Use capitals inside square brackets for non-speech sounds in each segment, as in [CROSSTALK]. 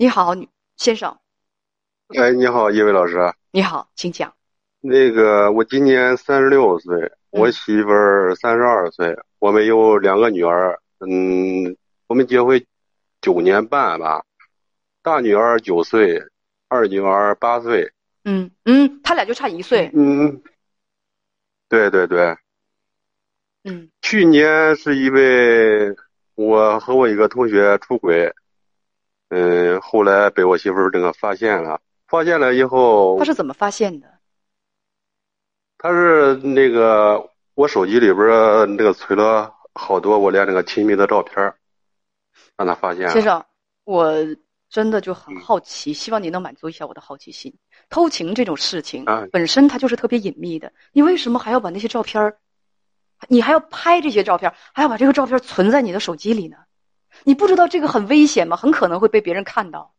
你好，女先生。哎，你好，一位老师。你好，请讲。那个，我今年三十六岁，我媳妇儿三十二岁，我们有两个女儿。嗯，我们结婚九年半吧，大女儿九岁，二女儿八岁。嗯嗯，他俩就差一岁。嗯，对对对。嗯。去年是因为我和我一个同学出轨，嗯，后来被我媳妇儿这个发现了，发现了以后。他是怎么发现的？他是那个我手机里边那个存了好多我俩那个亲密的照片让他发现了。先生，我真的就很好奇，希望你能满足一下我的好奇心。偷情这种事情本身它就是特别隐秘的，你为什么还要把那些照片你还要拍这些照片还要把这个照片存在你的手机里呢？你不知道这个很危险吗？很可能会被别人看到。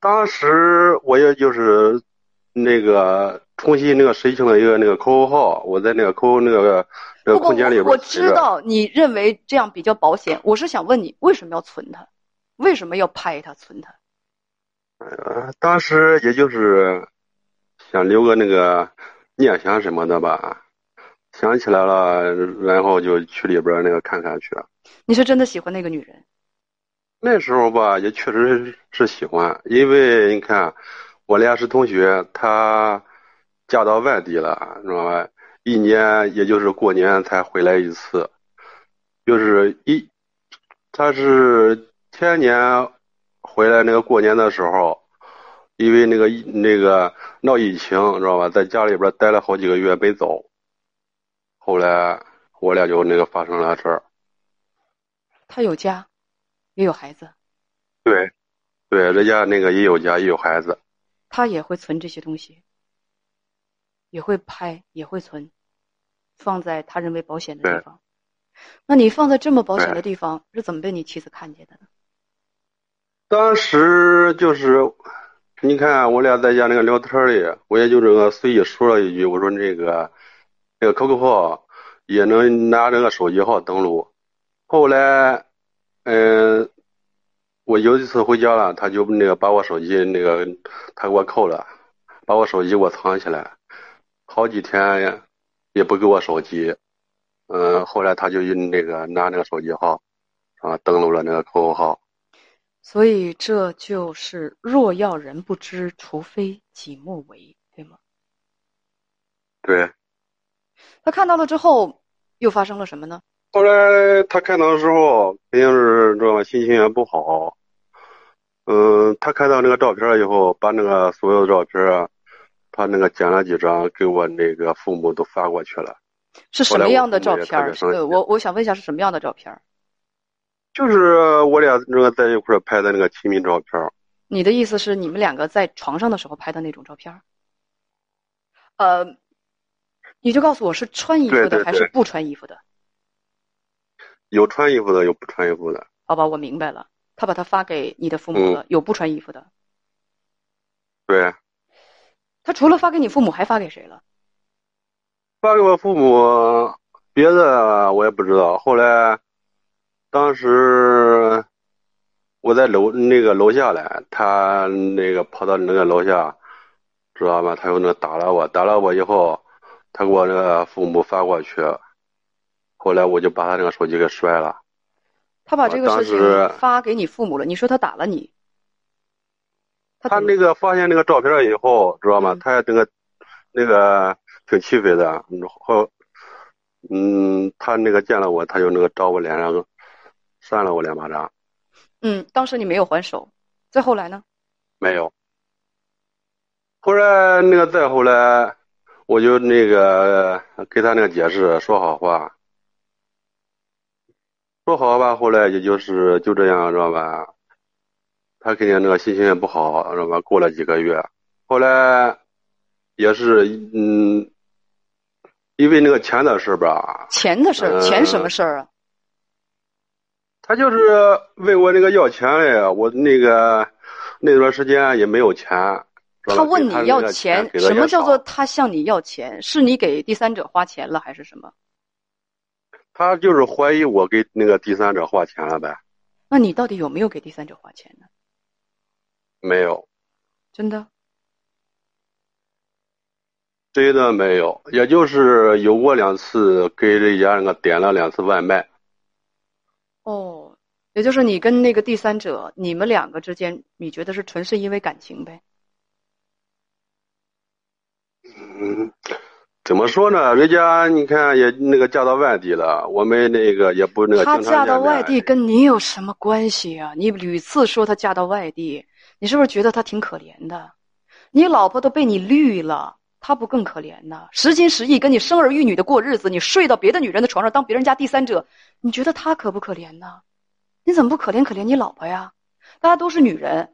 当时我也就是那个。重新那个申请了一个那个 QQ 号，我在那个 QQ 那个那个空间里边。我知道你认为这样比较保险，我是想问你为什么要存它？为什么要拍它存它？呃，当时也就是想留个那个念想什么的吧，想起来了，然后就去里边那个看看去。你是真的喜欢那个女人？那时候吧，也确实是喜欢，因为你看，我俩是同学，她。嫁到外地了，知道吧？一年也就是过年才回来一次，就是一，她是前年回来那个过年的时候，因为那个那个闹疫情，知道吧？在家里边待了好几个月没走，后来我俩就那个发生了事儿。他有家，也有孩子。对，对，人家那个也有家也有孩子。他也会存这些东西。也会拍，也会存，放在他认为保险的地方。那你放在这么保险的地方，是怎么被你妻子看见的呢？当时就是，你看我俩在家那个聊天里，我也就这个随意说了一句，我说那个，那个 QQ 号也能拿这个手机号登录。后来，嗯，我有一次回家了，他就那个把我手机那个他给我扣了，把我手机给我藏起来。好几天也不给我手机，嗯，后来他就用那个拿那个手机号，啊，登录了那个 QQ 号。所以这就是若要人不知，除非己莫为，对吗？对。他看到了之后，又发生了什么呢？后来他看到的时候，肯定是知道吧，心情也不好。嗯，他看到那个照片以后，把那个所有的照片。他那个剪了几张，给我那个父母都发过去了。是什么样的照片？呃，我我想问一下，是什么样的照片？就是我俩那个在一块拍的那个亲密照片。你的意思是你们两个在床上的时候拍的那种照片？呃，你就告诉我是穿衣服的还是不穿衣服的？有穿衣服的，有不穿衣服的。好吧，我明白了。他把它发给你的父母了，有不穿衣服的。对。他除了发给你父母，还发给谁了？发给我父母，别的我也不知道。后来，当时我在楼那个楼下来，他那个跑到那个楼下，知道吗？他又那打了我，打了我以后，他给我那个父母发过去，后来我就把他那个手机给摔了。他把这个事情发给你父母了，你说他打了你？他那个发现那个照片以后，知道吗？他那个那个挺气愤的，后嗯，他那个见了我，他就那个找我脸上扇了我两巴掌。嗯，当时你没有还手，再后来呢？没有。后来那个再后来，我就那个给他那个解释，说好话，说好吧。后来也就是就这样，知道吧？他肯定那个心情也不好，知道吧？过了几个月，后来也是嗯，因为那个钱的事吧。钱的事儿，钱什么事儿啊？他就是问我那个要钱嘞，我那个那段时间也没有钱。他问你要钱，什么叫做他向你要钱？是你给第三者花钱了，还是什么？他就是怀疑我给那个第三者花钱了呗。那你到底有没有给第三者花钱呢？没有，真的。真的没有，也就是有过两次给人家那个点了两次外卖。哦，也就是你跟那个第三者，你们两个之间，你觉得是纯是因为感情呗？嗯。怎么说呢？人家你看也那个嫁到外地了，我们那个也不那个。她嫁到外地跟你有什么关系啊？你屡次说她嫁到外地，你是不是觉得她挺可怜的？你老婆都被你绿了，她不更可怜呢？实心实意跟你生儿育女的过日子，你睡到别的女人的床上当别人家第三者，你觉得她可不可怜呢？你怎么不可怜可怜你老婆呀？大家都是女人。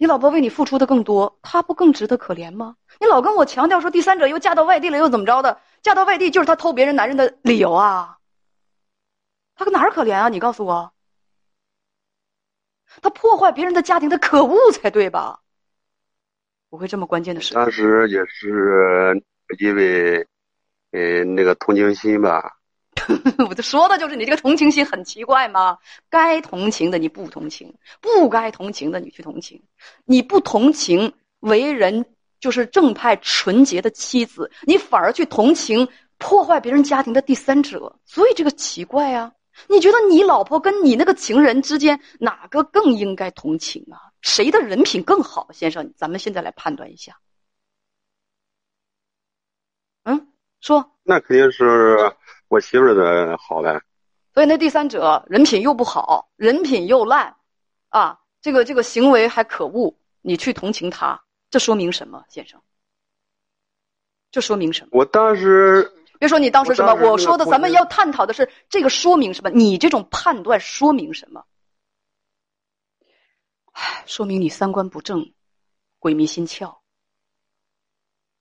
你老婆为你付出的更多，她不更值得可怜吗？你老跟我强调说第三者又嫁到外地了又怎么着的？嫁到外地就是她偷别人男人的理由啊？她搁哪儿可怜啊？你告诉我，她破坏别人的家庭，她可恶才对吧？不会这么关键的事。当时也是因为，呃，那个同情心吧。[LAUGHS] 我就说的就是你这个同情心很奇怪吗？该同情的你不同情，不该同情的你去同情，你不同情为人就是正派纯洁的妻子，你反而去同情破坏别人家庭的第三者，所以这个奇怪啊！你觉得你老婆跟你那个情人之间哪个更应该同情啊？谁的人品更好？先生，咱们现在来判断一下。嗯，说。那肯定是。我媳妇儿的好呗，所以那第三者人品又不好，人品又烂，啊，这个这个行为还可恶，你去同情他，这说明什么，先生？这说明什么？我当时 [LAUGHS] 别说你当时什么，我说的咱们要探讨的是这个说明什么？你这种判断说明什么？唉，说明你三观不正，鬼迷心窍，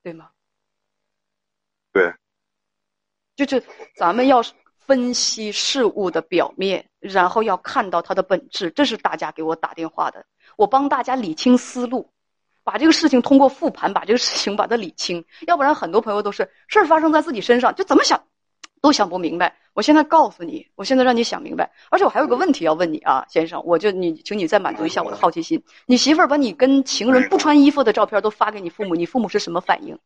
对吗？对。就是咱们要分析事物的表面，然后要看到它的本质。这是大家给我打电话的，我帮大家理清思路，把这个事情通过复盘把这个事情把它理清。要不然很多朋友都是事儿发生在自己身上，就怎么想都想不明白。我现在告诉你，我现在让你想明白。而且我还有个问题要问你啊，先生，我就你，请你再满足一下我的好奇心。你媳妇儿把你跟情人不穿衣服的照片都发给你父母，你父母是什么反应？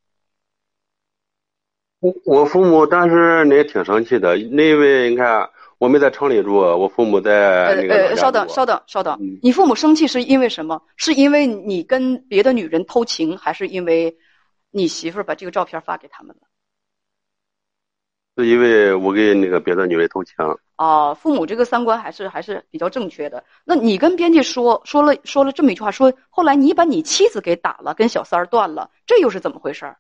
我我父母当时那也挺生气的，那因为你看我没在城里住，我父母在那个呃呃，稍等稍等稍等，你父母生气是因为什么？是因为你跟别的女人偷情，还是因为你媳妇儿把这个照片发给他们了？是因为我跟那个别的女人偷情。哦，父母这个三观还是还是比较正确的。那你跟编辑说说了说了这么一句话，说后来你把你妻子给打了，跟小三儿断了，这又是怎么回事儿？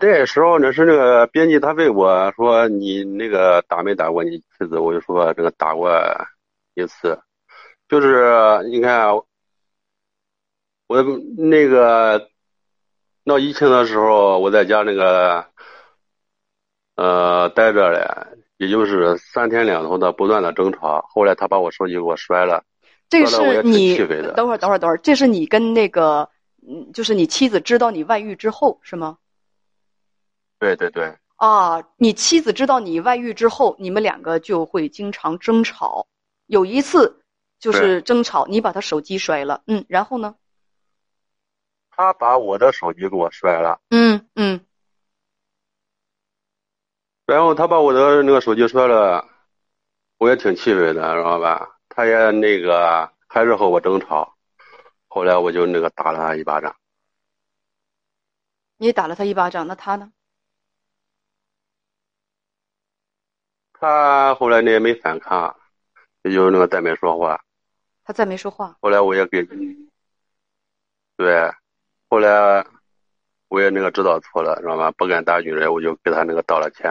那时候呢是那个编辑，他问我说：“你那个打没打过你妻子？”我就说：“这个打过一次。”就是你看，我那个闹疫情的时候，我在家那个呃待着嘞，也就是三天两头的不断的争吵。后来他把我手机给我摔了，这是你等会儿等会儿等会儿，这是你跟那个嗯，就是你妻子知道你外遇之后是吗？对对对啊！你妻子知道你外遇之后，你们两个就会经常争吵。有一次就是争吵，你把他手机摔了，嗯，然后呢？他把我的手机给我摔了，嗯嗯。然后他把我的那个手机摔了，我也挺气愤的，知道吧？他也那个还是和我争吵，后来我就那个打了他一巴掌。你打了他一巴掌，那他呢？他后来呢也没反抗，也就那个再没说话。他再没说话。后来我也给，对，后来我也那个知道错了，知道吧？不敢打女人，我就给他那个道了歉。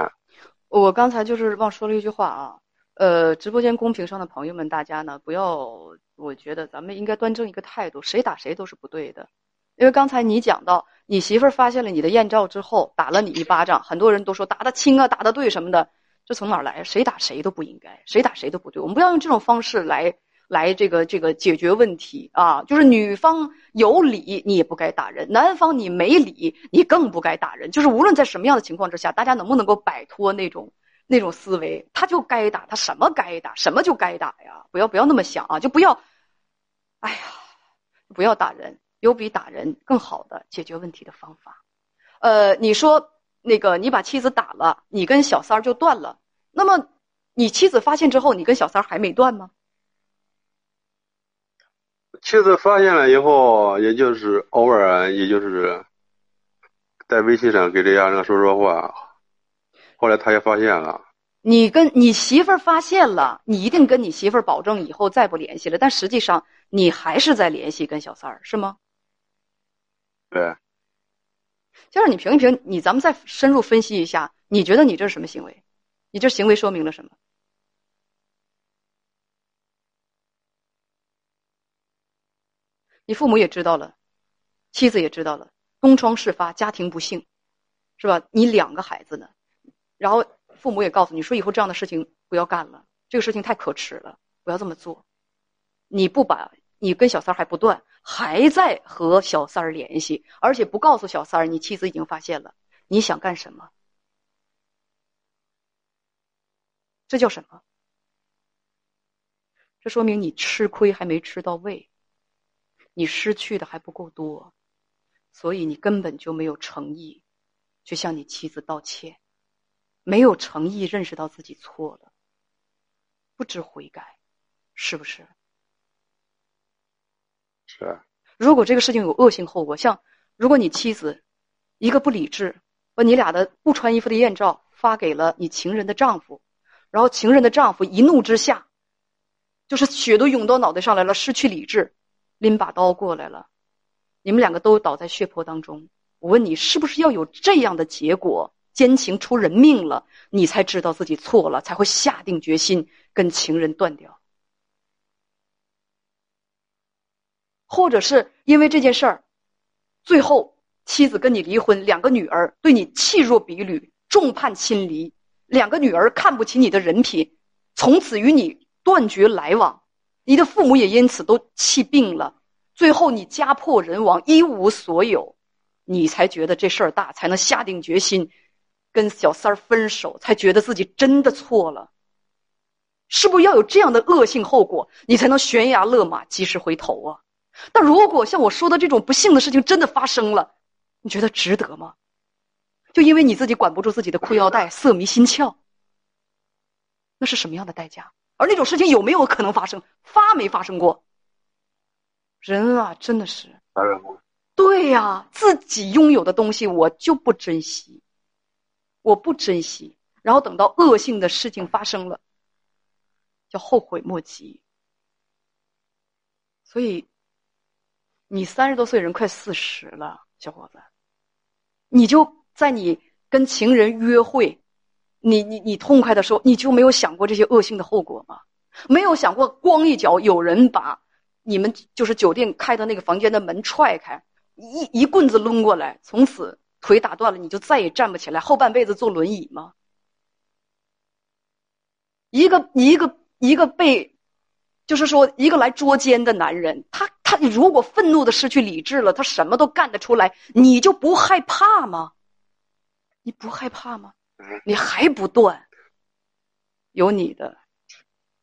我刚才就是忘说了一句话啊，呃，直播间公屏上的朋友们，大家呢不要，我觉得咱们应该端正一个态度，谁打谁都是不对的。因为刚才你讲到你媳妇儿发现了你的艳照之后，打了你一巴掌，很多人都说打的轻啊，打的对什么的。这从哪儿来？谁打谁都不应该，谁打谁都不对。我们不要用这种方式来来这个这个解决问题啊！就是女方有理，你也不该打人；男方你没理，你更不该打人。就是无论在什么样的情况之下，大家能不能够摆脱那种那种思维，他就该打，他什么该打，什么就该打呀！不要不要那么想啊，就不要，哎呀，不要打人，有比打人更好的解决问题的方法。呃，你说那个你把妻子打了，你跟小三儿就断了，那么你妻子发现之后，你跟小三儿还没断吗？妻子发现了以后，也就是偶尔，也就是在微信上给这家人说说话。后来他也发现了，你跟你媳妇儿发现了，你一定跟你媳妇儿保证以后再不联系了。但实际上你还是在联系跟小三儿，是吗？对。就是你评一评，你咱们再深入分析一下，你觉得你这是什么行为？你这行为说明了什么？你父母也知道了，妻子也知道了，东窗事发，家庭不幸，是吧？你两个孩子呢，然后父母也告诉你说，以后这样的事情不要干了，这个事情太可耻了，不要这么做。你不把你跟小三还不断，还在和小三儿联系，而且不告诉小三儿，你妻子已经发现了，你想干什么？这叫什么？这说明你吃亏还没吃到位。你失去的还不够多，所以你根本就没有诚意去向你妻子道歉，没有诚意认识到自己错了，不知悔改，是不是？是。如果这个事情有恶性后果，像如果你妻子一个不理智，把你俩的不穿衣服的艳照发给了你情人的丈夫，然后情人的丈夫一怒之下，就是血都涌到脑袋上来了，失去理智。拎把刀过来了，你们两个都倒在血泊当中。我问你，是不是要有这样的结果，奸情出人命了，你才知道自己错了，才会下定决心跟情人断掉？或者是因为这件事儿，最后妻子跟你离婚，两个女儿对你弃若敝履，众叛亲离，两个女儿看不起你的人品，从此与你断绝来往。你的父母也因此都气病了，最后你家破人亡，一无所有，你才觉得这事儿大，才能下定决心跟小三儿分手，才觉得自己真的错了。是不是要有这样的恶性后果，你才能悬崖勒马，及时回头啊？但如果像我说的这种不幸的事情真的发生了，你觉得值得吗？就因为你自己管不住自己的裤腰带，色迷心窍，那是什么样的代价？而那种事情有没有可能发生？发没发生过？人啊，真的是。对呀，自己拥有的东西我就不珍惜，我不珍惜，然后等到恶性的事情发生了，叫后悔莫及。所以，你三十多岁人快四十了，小伙子，你就在你跟情人约会。你你你痛快的时候，你就没有想过这些恶性的后果吗？没有想过，光一脚有人把你们就是酒店开的那个房间的门踹开，一一棍子抡过来，从此腿打断了，你就再也站不起来，后半辈子坐轮椅吗？一个一个一个被，就是说一个来捉奸的男人，他他如果愤怒的失去理智了，他什么都干得出来，你就不害怕吗？你不害怕吗？你还不断，有你的，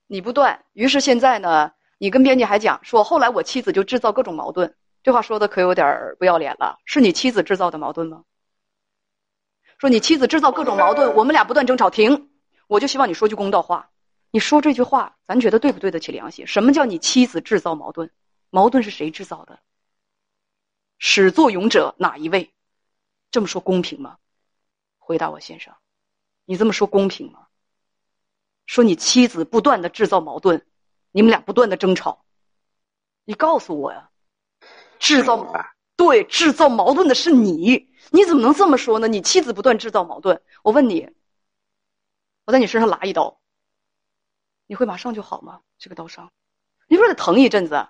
你不断。于是现在呢，你跟编辑还讲说，后来我妻子就制造各种矛盾。这话说的可有点不要脸了。是你妻子制造的矛盾吗？说你妻子制造各种矛盾，我们俩不断争吵。停，我就希望你说句公道话。你说这句话，咱觉得对不对得起良心？什么叫你妻子制造矛盾？矛盾是谁制造的？始作俑者哪一位？这么说公平吗？回答我，先生。你这么说公平吗？说你妻子不断的制造矛盾，你们俩不断的争吵，你告诉我呀，制造对制造矛盾的是你，你怎么能这么说呢？你妻子不断制造矛盾，我问你，我在你身上拉一刀，你会马上就好吗？这个刀伤，你不是得疼一阵子？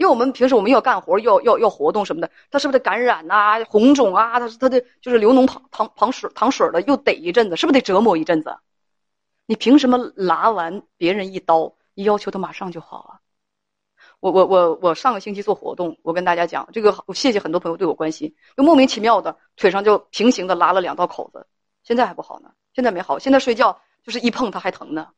因为我们平时我们要干活，要要要活动什么的，他是不是得感染呐、红肿啊？他他的就是流脓淌淌淌水淌水的，又得一阵子，是不是得折磨一阵子？你凭什么拉完别人一刀，你要求他马上就好啊？我我我我上个星期做活动，我跟大家讲这个，我谢谢很多朋友对我关心，就莫名其妙的腿上就平行的拉了两道口子，现在还不好呢，现在没好，现在睡觉就是一碰他还疼呢。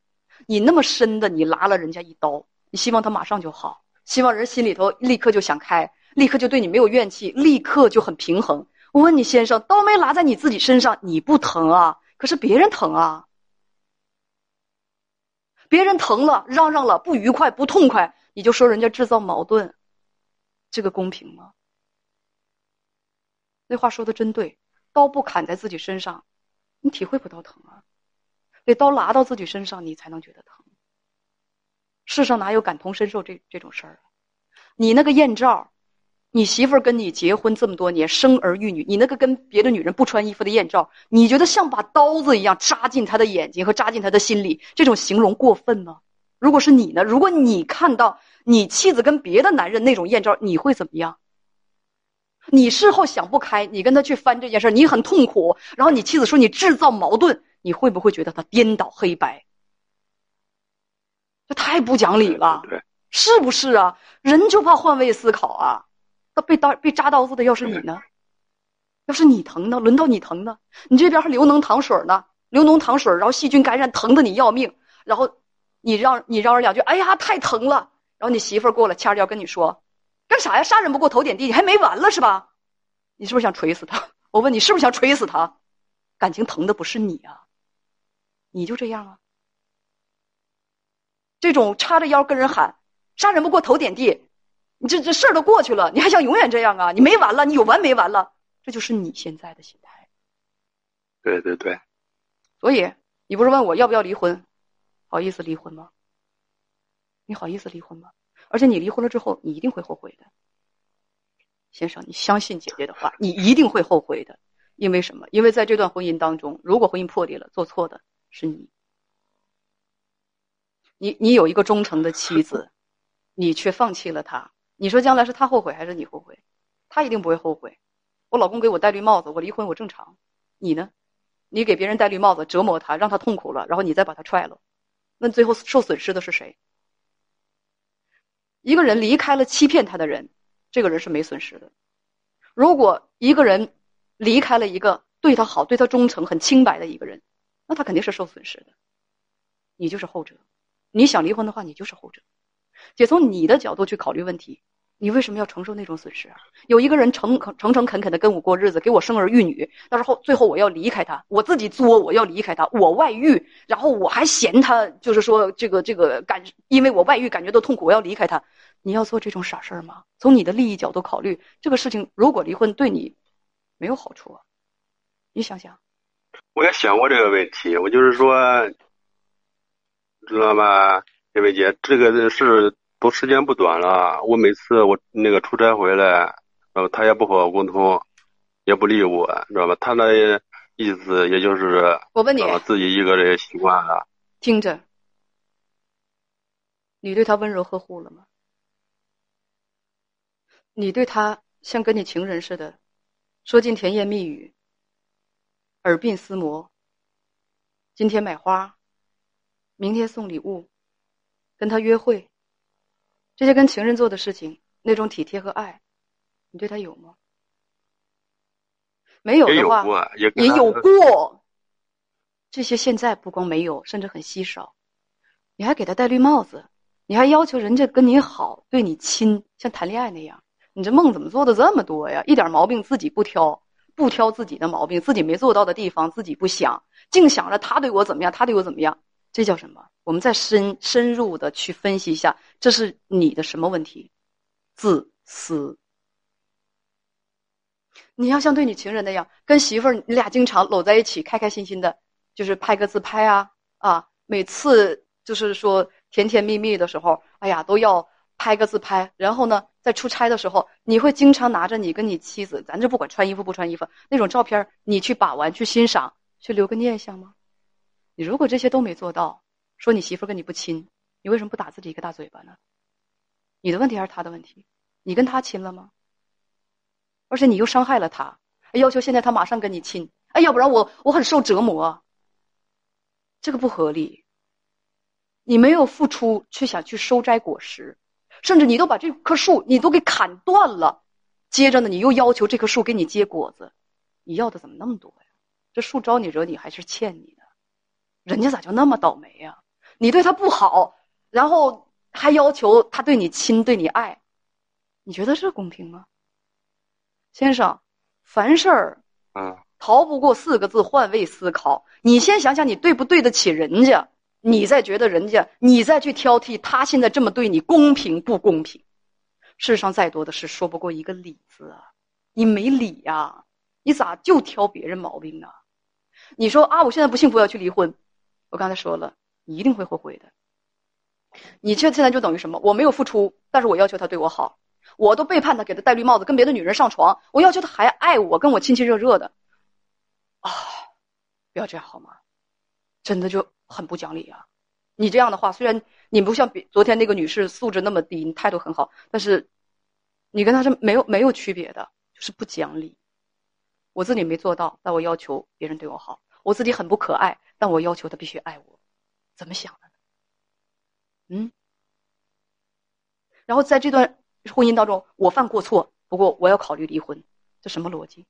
你那么深的，你拉了人家一刀，你希望他马上就好，希望人心里头立刻就想开，立刻就对你没有怨气，立刻就很平衡。我问你，先生，刀没拉在你自己身上，你不疼啊？可是别人疼啊，别人疼了，嚷嚷了，不愉快，不痛快，你就说人家制造矛盾，这个公平吗？那话说的真对，刀不砍在自己身上，你体会不到疼啊。得刀拉到自己身上，你才能觉得疼。世上哪有感同身受这这种事儿啊？你那个艳照，你媳妇儿跟你结婚这么多年，生儿育女，你那个跟别的女人不穿衣服的艳照，你觉得像把刀子一样扎进她的眼睛和扎进她的心里？这种形容过分吗？如果是你呢？如果你看到你妻子跟别的男人那种艳照，你会怎么样？你事后想不开，你跟他去翻这件事你很痛苦，然后你妻子说你制造矛盾。你会不会觉得他颠倒黑白？这太不讲理了，是不是啊？人就怕换位思考啊！那被刀被扎刀子的要是你呢？要是你疼呢？轮到你疼呢？你这边还流脓淌水呢，流脓淌水，然后细菌感染，疼的你要命。然后你让你嚷嚷两句，哎呀，太疼了。然后你媳妇儿过来掐着腰跟你说：“干啥呀？杀人不过头点地，你还没完了是吧？”你是不是想锤死他？[LAUGHS] 我问你，是不是想锤死他？感情疼的不是你啊！你就这样啊？这种叉着腰跟人喊“杀人不过头点地”，你这这事儿都过去了，你还想永远这样啊？你没完了，你有完没完了？这就是你现在的心态。对对对。所以你不是问我要不要离婚？好意思离婚吗？你好意思离婚吗？而且你离婚了之后，你一定会后悔的，先生，你相信姐姐的话，你一定会后悔的。因为什么？因为在这段婚姻当中，如果婚姻破裂了，做错的。是你，你你有一个忠诚的妻子，你却放弃了他。你说将来是他后悔还是你后悔？他一定不会后悔。我老公给我戴绿帽子，我离婚我正常。你呢？你给别人戴绿帽子，折磨他，让他痛苦了，然后你再把他踹了，那最后受损失的是谁？一个人离开了欺骗他的人，这个人是没损失的。如果一个人离开了一个对他好、对他忠诚、很清白的一个人。那他肯定是受损失的，你就是后者。你想离婚的话，你就是后者。姐从你的角度去考虑问题，你为什么要承受那种损失啊？有一个人诚诚诚恳恳的跟我过日子，给我生儿育女，到时候最后我要离开他，我自己作，我要离开他，我外遇，然后我还嫌他，就是说这个这个感，因为我外遇感觉到痛苦，我要离开他。你要做这种傻事儿吗？从你的利益角度考虑，这个事情如果离婚对你没有好处啊，你想想。我也想过这个问题，我就是说，知道吗？这位姐，这个事都时间不短了。我每次我那个出差回来，呃，他也不和我沟通，也不理我，知道吧？他那意思也就是我问你，自己一个人习惯了。听着，你对他温柔呵护了吗？你对他像跟你情人似的，说尽甜言蜜语。耳鬓厮磨，今天买花，明天送礼物，跟他约会，这些跟情人做的事情，那种体贴和爱，你对他有吗？没有的话，也有过。这些现在不光没有，甚至很稀少。你还给他戴绿帽子，你还要求人家跟你好，对你亲，像谈恋爱那样。你这梦怎么做的这么多呀？一点毛病自己不挑。不挑自己的毛病，自己没做到的地方自己不想，净想着他对我怎么样，他对我怎么样，这叫什么？我们再深深入的去分析一下，这是你的什么问题？自私。你要像对你情人那样，跟媳妇儿你俩经常搂在一起，开开心心的，就是拍个自拍啊啊，每次就是说甜甜蜜蜜的时候，哎呀都要。拍个自拍，然后呢，在出差的时候，你会经常拿着你跟你妻子，咱就不管穿衣服不穿衣服那种照片，你去把玩、去欣赏、去留个念想吗？你如果这些都没做到，说你媳妇跟你不亲，你为什么不打自己一个大嘴巴呢？你的问题还是他的问题？你跟他亲了吗？而且你又伤害了他，要求现在他马上跟你亲，哎，要不然我我很受折磨，这个不合理。你没有付出，却想去收摘果实。甚至你都把这棵树你都给砍断了，接着呢，你又要求这棵树给你结果子，你要的怎么那么多呀？这树招你惹你还是欠你的？人家咋就那么倒霉呀？你对他不好，然后还要求他对你亲、对你爱，你觉得这公平吗？先生，凡事儿，嗯，逃不过四个字：换位思考。你先想想，你对不对得起人家？你再觉得人家，你再去挑剔他现在这么对你，公平不公平？世上再多的事，说不过一个理字啊！你没理呀？你咋就挑别人毛病呢？你说啊，我现在不幸福，要去离婚。我刚才说了，你一定会后悔的。你这现在就等于什么？我没有付出，但是我要求他对我好，我都背叛他，给他戴绿帽子，跟别的女人上床，我要求他还爱我，跟我亲亲热热的。啊，不要这样好吗？真的就很不讲理啊！你这样的话，虽然你不像比昨天那个女士素质那么低，你态度很好，但是你跟他是没有没有区别的，就是不讲理。我自己没做到，但我要求别人对我好。我自己很不可爱，但我要求他必须爱我。怎么想的呢？嗯。然后在这段婚姻当中，我犯过错，不过我要考虑离婚，这什么逻辑？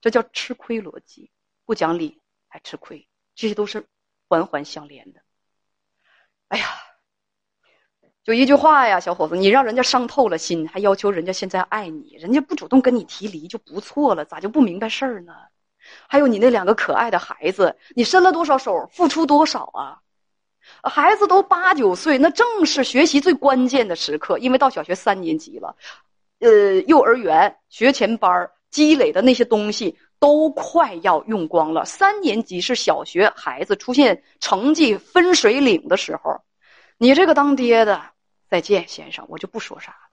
这叫吃亏逻辑，不讲理还吃亏，这些都是环环相连的。哎呀，就一句话呀，小伙子，你让人家伤透了心，还要求人家现在爱你，人家不主动跟你提离就不错了，咋就不明白事儿呢？还有你那两个可爱的孩子，你伸了多少手，付出多少啊？孩子都八九岁，那正是学习最关键的时刻，因为到小学三年级了，呃，幼儿园学前班积累的那些东西都快要用光了。三年级是小学孩子出现成绩分水岭的时候，你这个当爹的，再见，先生，我就不说啥了。